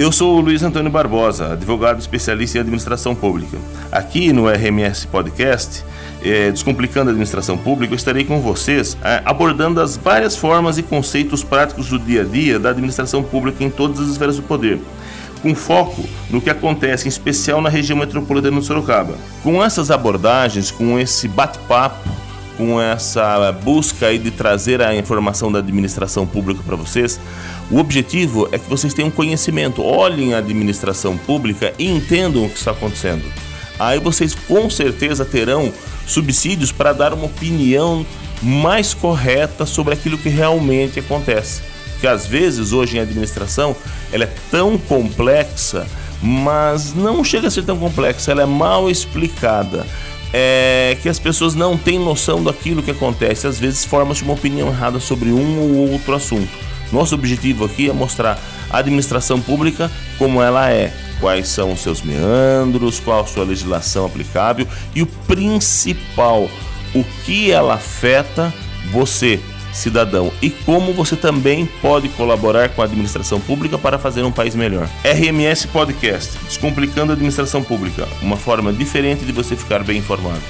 Eu sou o Luiz Antônio Barbosa, advogado especialista em administração pública. Aqui no RMS Podcast, é, Descomplicando a Administração Pública, eu estarei com vocês é, abordando as várias formas e conceitos práticos do dia a dia da administração pública em todas as esferas do poder com foco no que acontece, em especial na região metropolitana de Sorocaba. Com essas abordagens, com esse bate-papo, com essa busca aí de trazer a informação da administração pública para vocês, o objetivo é que vocês tenham conhecimento, olhem a administração pública e entendam o que está acontecendo. Aí vocês com certeza terão subsídios para dar uma opinião mais correta sobre aquilo que realmente acontece. Que às vezes hoje em administração ela é tão complexa, mas não chega a ser tão complexa, ela é mal explicada é que as pessoas não têm noção daquilo que acontece. Às vezes forma-se uma opinião errada sobre um ou outro assunto. Nosso objetivo aqui é mostrar a administração pública como ela é, quais são os seus meandros, qual a sua legislação aplicável e o principal, o que ela afeta você, cidadão e como você também pode colaborar com a administração pública para fazer um país melhor. RMS Podcast, Descomplicando a Administração Pública, uma forma diferente de você ficar bem informado.